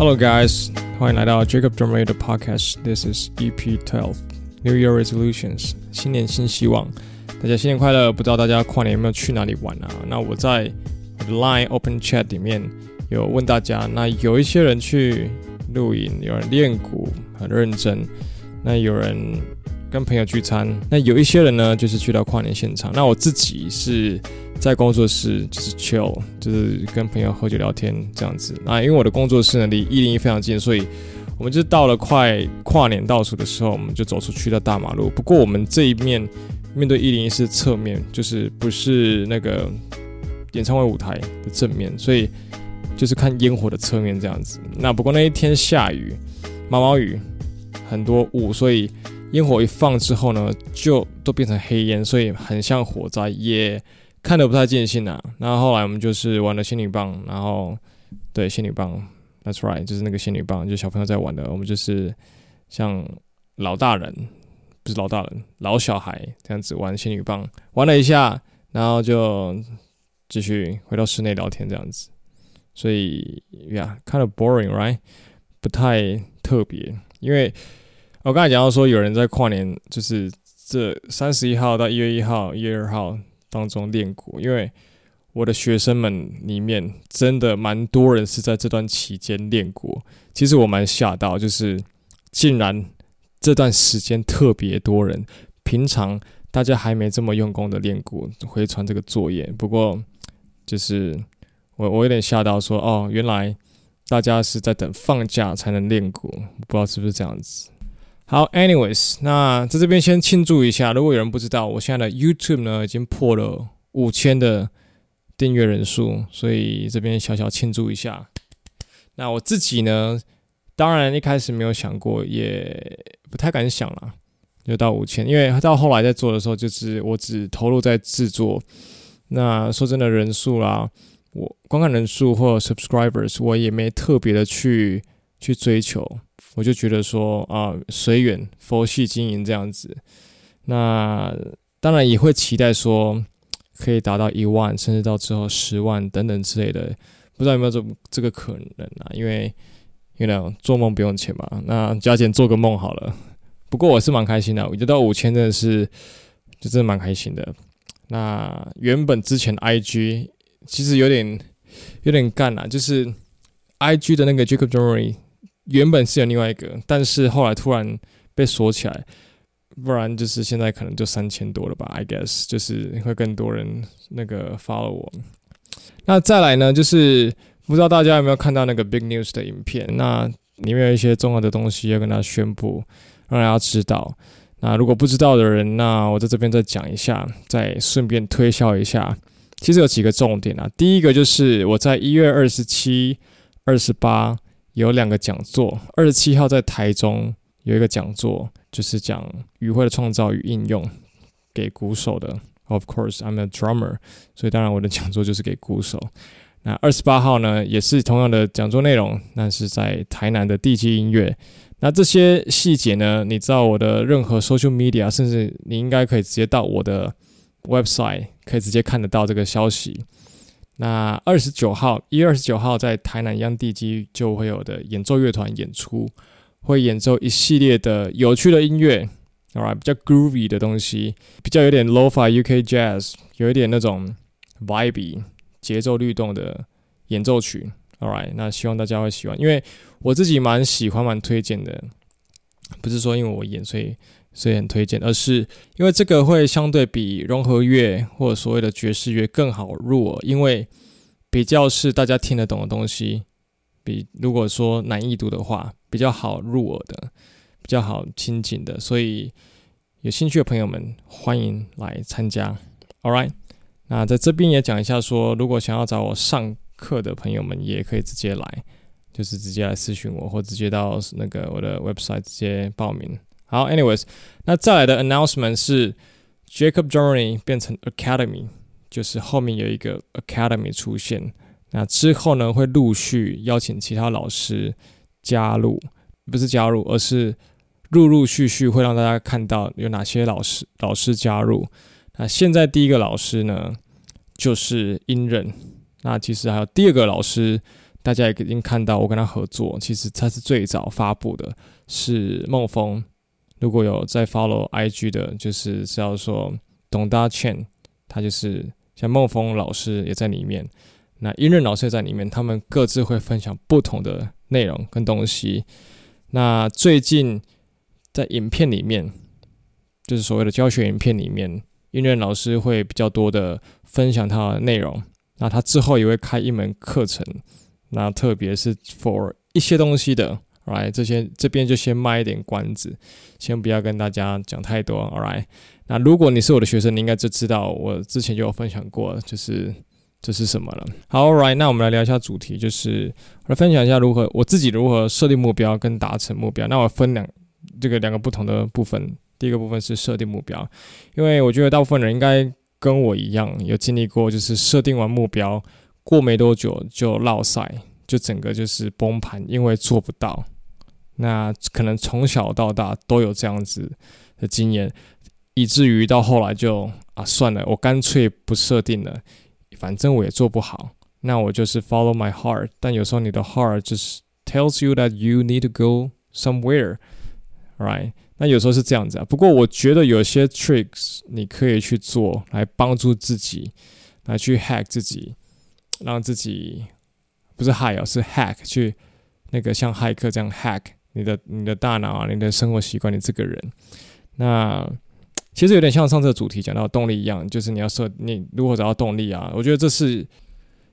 Hello, guys！欢迎来到 Jacob d r u m m e r 的 Podcast。This is EP Twelve New Year Resolutions。新年新希望，大家新年快乐！不知道大家跨年有没有去哪里玩啊？那我在 Line Open Chat 里面有问大家，那有一些人去露营，有人练鼓很认真，那有人跟朋友聚餐，那有一些人呢就是去到跨年现场。那我自己是。在工作室就是 chill，就是跟朋友喝酒聊天这样子。那因为我的工作室呢离一零一非常近，所以我们就到了快跨年倒数的时候，我们就走出去到大马路。不过我们这一面面对一零一是侧面，就是不是那个演唱会舞台的正面，所以就是看烟火的侧面这样子。那不过那一天下雨，毛毛雨，很多雾，所以烟火一放之后呢，就都变成黑烟，所以很像火灾耶。看得不太尽兴啊，然后来我们就是玩了仙女棒，然后对仙女棒，That's right，就是那个仙女棒，就小朋友在玩的。我们就是像老大人，不是老大人，老小孩这样子玩仙女棒，玩了一下，然后就继续回到室内聊天这样子。所以，Yeah，kind of boring，right？不太特别，因为我刚才讲到说，有人在跨年，就是这三十一号到一月一号、一月二号。当中练鼓，因为我的学生们里面真的蛮多人是在这段期间练鼓。其实我蛮吓到，就是竟然这段时间特别多人。平常大家还没这么用功的练鼓，回传这个作业。不过就是我我有点吓到，说哦，原来大家是在等放假才能练鼓，不知道是不是这样子。好，anyways，那在这边先庆祝一下。如果有人不知道，我现在的 YouTube 呢已经破了五千的订阅人数，所以这边小小庆祝一下。那我自己呢，当然一开始没有想过，也不太敢想了，就到五千，因为到后来在做的时候，就是我只投入在制作。那说真的，人数啦，我观看人数或 subscribers，我也没特别的去去追求。我就觉得说啊，随缘佛系经营这样子，那当然也会期待说可以达到一万，甚至到之后十万等等之类的，不知道有没有这这个可能啊？因为因为做梦不用钱嘛，那加减做个梦好了。不过我是蛮开心的，我觉得到五千真的是就真的蛮开心的。那原本之前 IG 其实有点有点干了，就是 IG 的那个 Jacob Dorey 原本是有另外一个，但是后来突然被锁起来，不然就是现在可能就三千多了吧，I guess 就是会更多人那个 follow 我。那再来呢，就是不知道大家有没有看到那个 big news 的影片？那里面有一些重要的东西要跟大家宣布，让大家知道。那如果不知道的人，那我在这边再讲一下，再顺便推销一下。其实有几个重点啊，第一个就是我在一月二十七、二十八。有两个讲座，二十七号在台中有一个讲座，就是讲语汇的创造与应用给鼓手的。Of course, I'm a drummer，所以当然我的讲座就是给鼓手。那二十八号呢，也是同样的讲座内容，那是在台南的地基音乐。那这些细节呢，你知道我的任何 social media，甚至你应该可以直接到我的 website，可以直接看得到这个消息。那二十九号，一月二十九号在台南央地基就会有的演奏乐团演出，会演奏一系列的有趣的音乐，alright，比较 groovy 的东西，比较有点 lo-fi UK jazz，有一点那种 vibe 节奏律动的演奏曲，alright，那希望大家会喜欢，因为我自己蛮喜欢蛮推荐的，不是说因为我演所以。所以很推荐，而是因为这个会相对比融合乐或者所谓的爵士乐更好入耳，因为比较是大家听得懂的东西，比如果说难易度的话比较好入耳的，比较好亲近的，所以有兴趣的朋友们欢迎来参加。All right，那在这边也讲一下说，如果想要找我上课的朋友们也可以直接来，就是直接来私讯我，或直接到那个我的 website 直接报名。好，anyways，那再来的 announcement 是 Jacob Drumemory 变成 Academy，就是后面有一个 Academy 出现。那之后呢，会陆续邀请其他老师加入，不是加入，而是陆陆续续会让大家看到有哪些老师老师加入。那现在第一个老师呢，就是英任。那其实还有第二个老师，大家也已经看到我跟他合作，其实他是最早发布的，是孟峰。如果有在 follow IG 的，就是知道说董大倩，他就是像孟峰老师也在里面，那英任老师也在里面，他们各自会分享不同的内容跟东西。那最近在影片里面，就是所谓的教学影片里面，英任老师会比较多的分享他的内容。那他之后也会开一门课程，那特别是 for 一些东西的，right？这些这边就先卖一点关子，先不要跟大家讲太多 All right，那如果你是我的学生，你应该就知道我之前就有分享过，就是这是什么了。好，alright，那我们来聊一下主题，就是我来分享一下如何我自己如何设定目标跟达成目标。那我分两这个两个不同的部分，第一个部分是设定目标，因为我觉得大部分人应该。跟我一样有经历过，就是设定完目标过没多久就落赛，就整个就是崩盘，因为做不到。那可能从小到大都有这样子的经验，以至于到后来就啊算了，我干脆不设定了，反正我也做不好。那我就是 follow my heart，但有时候你的 heart 就是 tells you that you need to go somewhere，right？那有时候是这样子啊，不过我觉得有些 tricks 你可以去做来帮助自己，来去 hack 自己，让自己不是 hack，是 hack 去那个像骇客这样 hack 你的你的大脑啊，你的生活习惯，你这个人。那其实有点像上次的主题讲到动力一样，就是你要设你如何找到动力啊？我觉得这是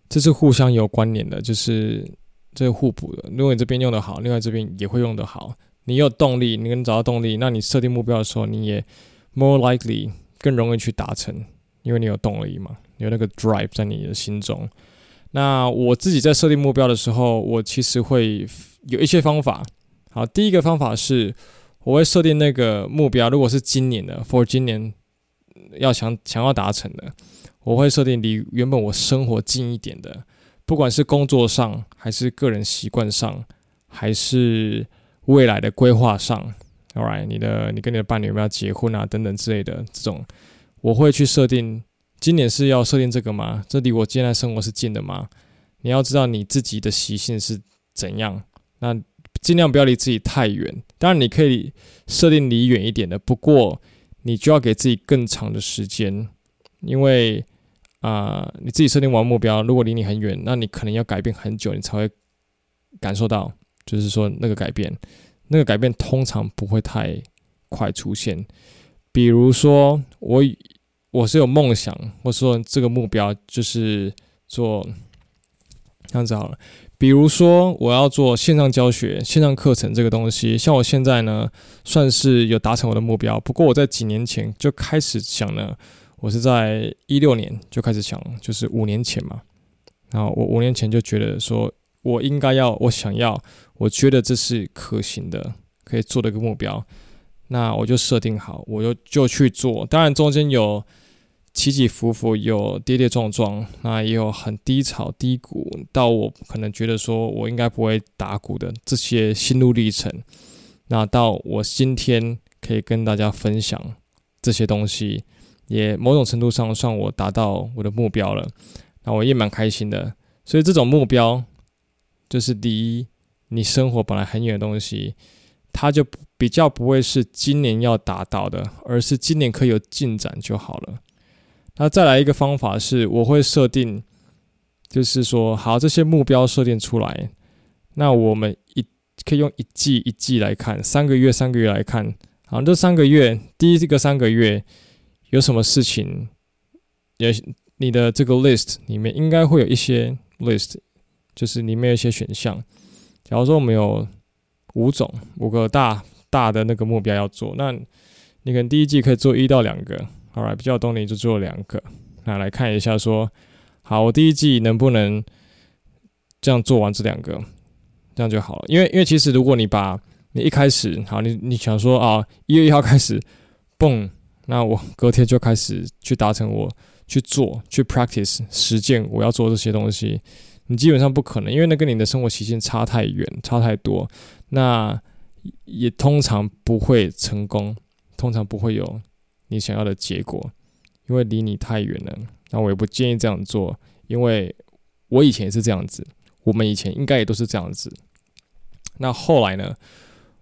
这是互相有关联的，就是这是互补的。如果你这边用得好，另外这边也会用得好。你有动力，你能找到动力，那你设定目标的时候，你也 more likely 更容易去达成，因为你有动力嘛，有那个 drive 在你的心中。那我自己在设定目标的时候，我其实会有一些方法。好，第一个方法是，我会设定那个目标，如果是今年的，for 今年要想想要达成的，我会设定离原本我生活近一点的，不管是工作上，还是个人习惯上，还是。未来的规划上，All right，你的你跟你的伴侣有没有结婚啊等等之类的这种，我会去设定。今年是要设定这个吗？这离我现在生活是近的吗？你要知道你自己的习性是怎样，那尽量不要离自己太远。当然你可以设定离远一点的，不过你就要给自己更长的时间，因为啊、你自己设定完目标，如果离你很远，那你可能要改变很久，你才会感受到。就是说，那个改变，那个改变通常不会太快出现。比如说，我我是有梦想，或者说这个目标就是做这样子好了。比如说，我要做线上教学、线上课程这个东西，像我现在呢，算是有达成我的目标。不过我在几年前就开始想了，我是在一六年就开始想，就是五年前嘛。然后我五年前就觉得说。我应该要，我想要，我觉得这是可行的，可以做的一个目标，那我就设定好，我就就去做。当然中间有起起伏伏，有跌跌撞撞，那也有很低潮低谷，到我可能觉得说我应该不会打鼓的这些心路历程。那到我今天可以跟大家分享这些东西，也某种程度上算我达到我的目标了。那我也蛮开心的。所以这种目标。就是离你生活本来很远的东西，它就比较不会是今年要达到的，而是今年可以有进展就好了。那再来一个方法是，我会设定，就是说，好，这些目标设定出来，那我们一可以用一季一季来看，三个月三个月来看，好，这三个月第一个三个月有什么事情，也你的这个 list 里面应该会有一些 list。就是里面有一些选项，假如说我们有五种五个大大的那个目标要做，那你可能第一季可以做一到两个，好来比较有动力就做两个。那来看一下说，好，我第一季能不能这样做完这两个，这样就好了。因为因为其实如果你把你一开始好，你你想说啊，一月一号开始，蹦，那我隔天就开始去达成我去做去 practice 实践我要做这些东西。你基本上不可能，因为那跟你的生活习性差太远，差太多，那也通常不会成功，通常不会有你想要的结果，因为离你太远了。那我也不建议这样做，因为我以前也是这样子，我们以前应该也都是这样子。那后来呢，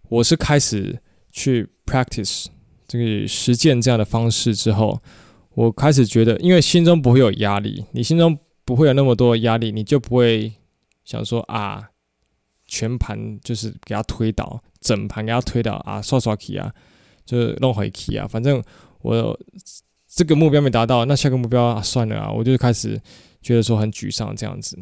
我是开始去 practice 这个实践这样的方式之后，我开始觉得，因为心中不会有压力，你心中不会有那么多压力，你就不会想说啊，全盘就是给他推倒，整盘给他推倒啊，刷刷 key 啊，就是弄回 key 啊，反正我这个目标没达到，那下个目标啊算了啊，我就开始觉得说很沮丧这样子。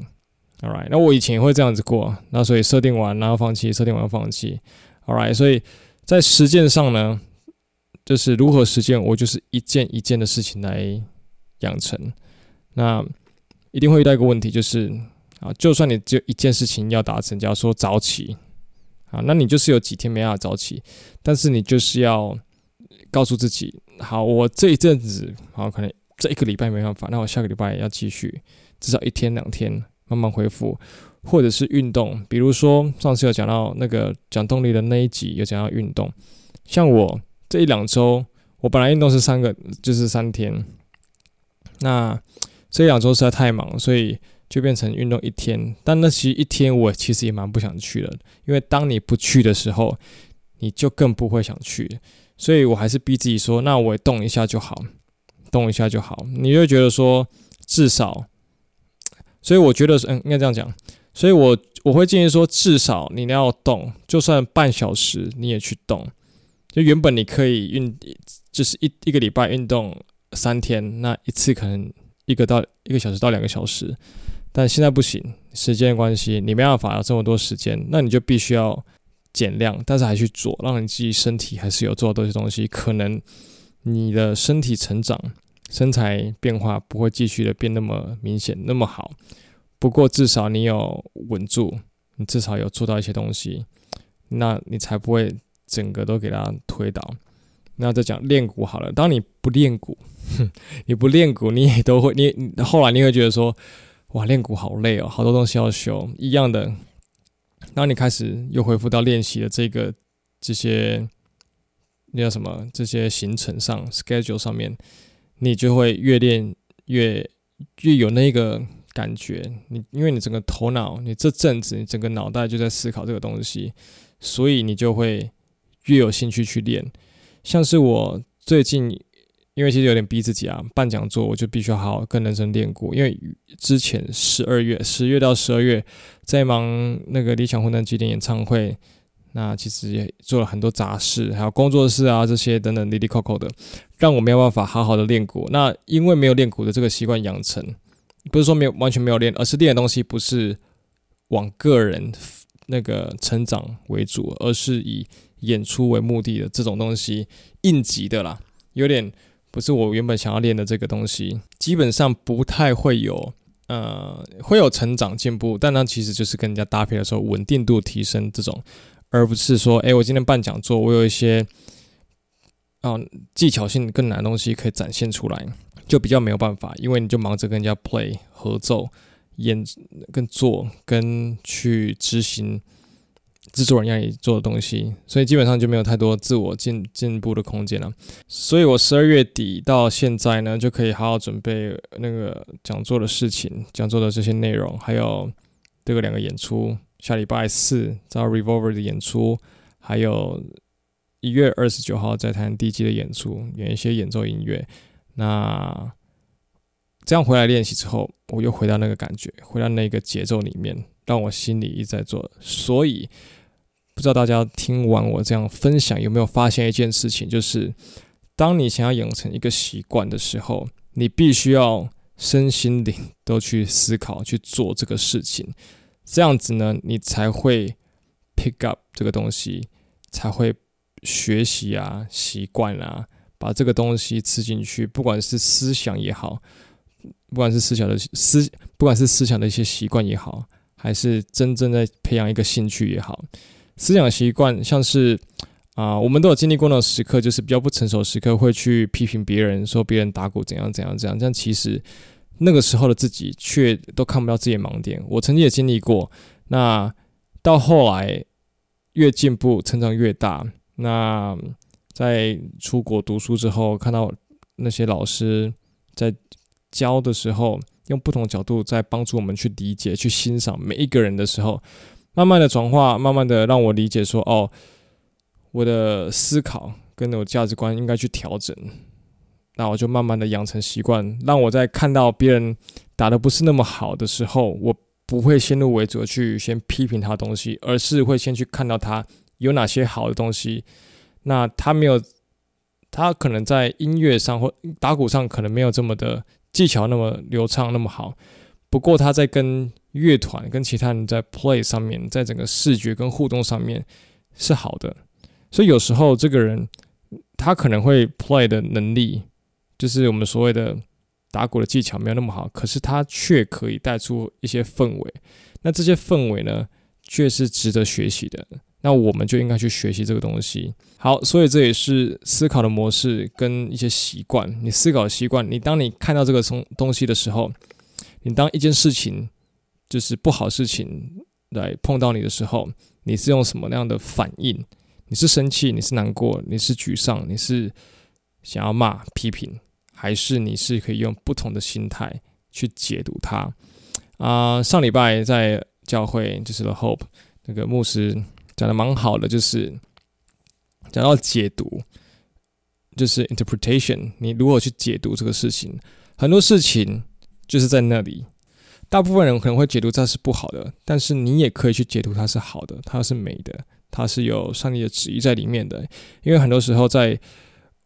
All right，那我以前也会这样子过，那所以设定完然后放弃，设定完放弃。All right，所以在实践上呢，就是如何实践，我就是一件一件的事情来养成。那一定会遇到一个问题，就是啊，就算你只有一件事情要达成，假如说早起啊，那你就是有几天没办法早起，但是你就是要告诉自己，好，我这一阵子好可能这一个礼拜没办法，那我下个礼拜要继续，至少一天两天。慢慢恢复，或者是运动，比如说上次有讲到那个讲动力的那一集，有讲到运动。像我这一两周，我本来运动是三个，就是三天。那这两周实在太忙，所以就变成运动一天。但那其实一天我其实也蛮不想去的，因为当你不去的时候，你就更不会想去。所以我还是逼自己说，那我动一下就好，动一下就好。你就会觉得说，至少。所以我觉得是，嗯，应该这样讲。所以我我会建议说，至少你要动，就算半小时你也去动。就原本你可以运，就是一一个礼拜运动三天，那一次可能一个到一个小时到两个小时，但现在不行，时间关系，你没办法有这么多时间，那你就必须要减量，但是还去做，让你自己身体还是有做到这些东西，可能你的身体成长。身材变化不会继续的变那么明显那么好，不过至少你有稳住，你至少有做到一些东西，那你才不会整个都给它推倒。那再讲练鼓好了，当你不练鼓，你不练鼓，你也都会你后来你会觉得说，哇，练鼓好累哦，好多东西要修，一样的。当你开始又恢复到练习的这个这些那叫什么这些行程上 schedule 上面。你就会越练越越有那个感觉，你因为你整个头脑，你这阵子你整个脑袋就在思考这个东西，所以你就会越有兴趣去练。像是我最近，因为其实有点逼自己啊，办讲座我就必须要好好跟人生练过，因为之前十二月十月到十二月在忙那个理想混蛋纪念演唱会。那其实也做了很多杂事，还有工作室啊这些等等，滴滴扣扣的，让我没有办法好好的练鼓。那因为没有练鼓的这个习惯养成，不是说没有完全没有练，而是练的东西不是往个人那个成长为主，而是以演出为目的的这种东西，应急的啦，有点不是我原本想要练的这个东西，基本上不太会有，呃，会有成长进步，但它其实就是跟人家搭配的时候稳定度提升这种。而不是说，诶，我今天办讲座，我有一些啊技巧性更难的东西可以展现出来，就比较没有办法，因为你就忙着跟人家 play 合奏、演、跟做、跟去执行制作人让你做的东西，所以基本上就没有太多自我进进步的空间了。所以我十二月底到现在呢，就可以好好准备那个讲座的事情、讲座的这些内容，还有这个两个演出。下礼拜四在 Revolver 的演出，还有一月二十九号在台湾 DJ 的演出，演一些演奏音乐。那这样回来练习之后，我又回到那个感觉，回到那个节奏里面，让我心里一直在做。所以不知道大家听完我这样分享，有没有发现一件事情，就是当你想要养成一个习惯的时候，你必须要身心灵都去思考去做这个事情。这样子呢，你才会 pick up 这个东西，才会学习啊，习惯啊，把这个东西吃进去。不管是思想也好，不管是思想的思，不管是思想的一些习惯也好，还是真正在培养一个兴趣也好，思想习惯像是啊、我们都有经历过那种时刻，就是比较不成熟时刻，会去批评别人，说别人打鼓怎样怎样怎样，但其实。那个时候的自己却都看不到自己的盲点。我曾经也经历过。那到后来越进步，成长越大。那在出国读书之后，看到那些老师在教的时候，用不同角度在帮助我们去理解、去欣赏每一个人的时候，慢慢的转化，慢慢的让我理解说，哦，我的思考跟我价值观应该去调整。那我就慢慢的养成习惯，让我在看到别人打得不是那么好的时候，我不会先入为主的去先批评他东西，而是会先去看到他有哪些好的东西。那他没有，他可能在音乐上或打鼓上可能没有这么的技巧那么流畅那么好，不过他在跟乐团跟其他人在 play 上面，在整个视觉跟互动上面是好的。所以有时候这个人他可能会 play 的能力。就是我们所谓的打鼓的技巧没有那么好，可是他却可以带出一些氛围。那这些氛围呢，却是值得学习的。那我们就应该去学习这个东西。好，所以这也是思考的模式跟一些习惯。你思考习惯，你当你看到这个东东西的时候，你当一件事情就是不好事情来碰到你的时候，你是用什么样的反应？你是生气？你是难过？你是沮丧？你是想要骂、批评？还是你是可以用不同的心态去解读它啊、上礼拜在教会就是 The Hope 那个牧师讲的蛮好的，就是讲到解读，就是 interpretation，你如何去解读这个事情？很多事情就是在那里，大部分人可能会解读它是不好的，但是你也可以去解读它是好的，它是美的，它是有上帝的旨意在里面的。因为很多时候在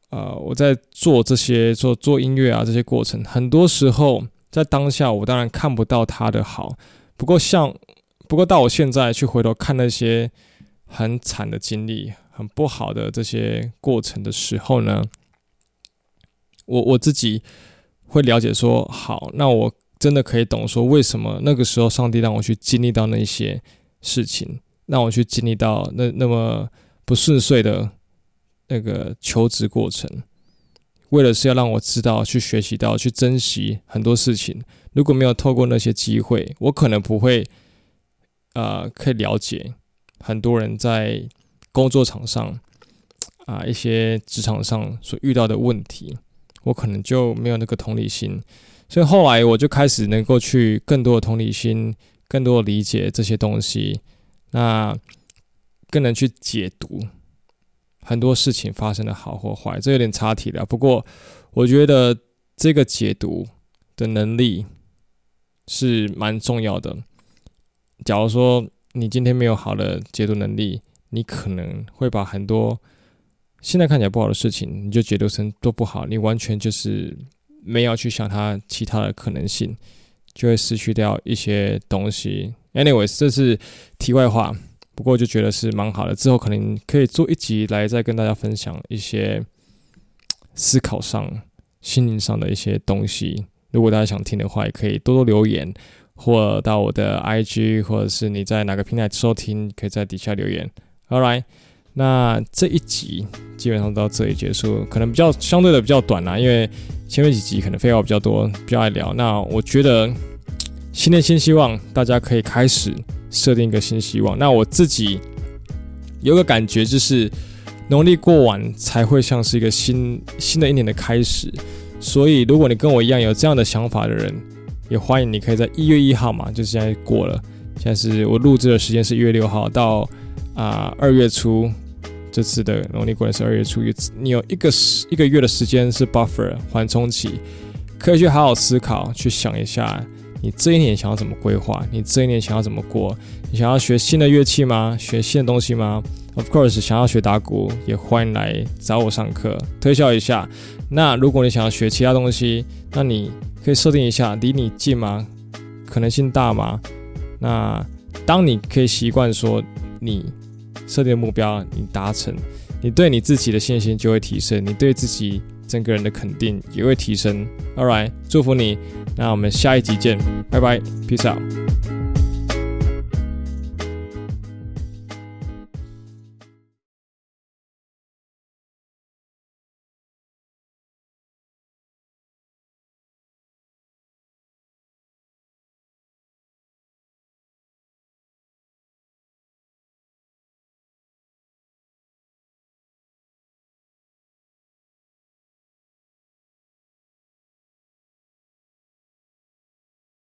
呃，我在做这些做做音乐啊这些过程，很多时候在当下我当然看不到它的好，不过像不过到我现在去回头看那些很惨的经历、很不好的这些过程的时候呢，我我自己会了解说，好，那我真的可以懂说为什么那个时候上帝让我去经历到那些事情，让我去经历到那那么不顺遂的。那个求职过程，为了是要让我知道、去学习到、去珍惜很多事情。如果没有透过那些机会，我可能不会，呃，可以了解很多人在工作场上啊、一些职场上所遇到的问题，我可能就没有那个同理心。所以后来我就开始能够去更多的同理心，更多的理解这些东西，那更能去解读。很多事情发生的好或坏，这有点岔题了。不过，我觉得这个解读的能力是蛮重要的。假如说你今天没有好的解读能力，你可能会把很多现在看起来不好的事情，你就解读成都不好，你完全就是没有去想它其他的可能性，就会失去掉一些东西。Anyways，这是题外话。不过就觉得是蛮好的，之后可能可以做一集来再跟大家分享一些思考上、心灵上的一些东西。如果大家想听的话，也可以多多留言，或到我的 IG，或者是你在哪个平台收听，可以在底下留言。All right 那这一集基本上到这里结束，可能比较相对的比较短啦，因为前面几集可能废话比较多，比较爱聊。那我觉得新年新希望，大家可以开始。设定一个新希望，那我自己有个感觉，就是农历过完才会像是一个新新的一年的开始。所以，如果你跟我一样有这样的想法的人，也欢迎你可以在一月一号嘛，就是现在过了，现在是我录制的时间是一月六号到啊二月初，这次的农历过年是二月初一，你有一个一个月的时间是 buffer 缓冲期，可以去好好思考，去想一下。你这一年想要怎么规划？你这一年想要怎么过？你想要学新的乐器吗？学新的东西吗？Of course，想要学打鼓也欢迎来找我上课推销一下。那如果你想要学其他东西，那你可以设定一下，离你近吗？可能性大吗？那当你可以习惯说你设定目标你达成，你对你自己的信心就会提升，你对自己。整个人的肯定也会提升。All right，祝福你。那我们下一集见，拜拜，Peace out。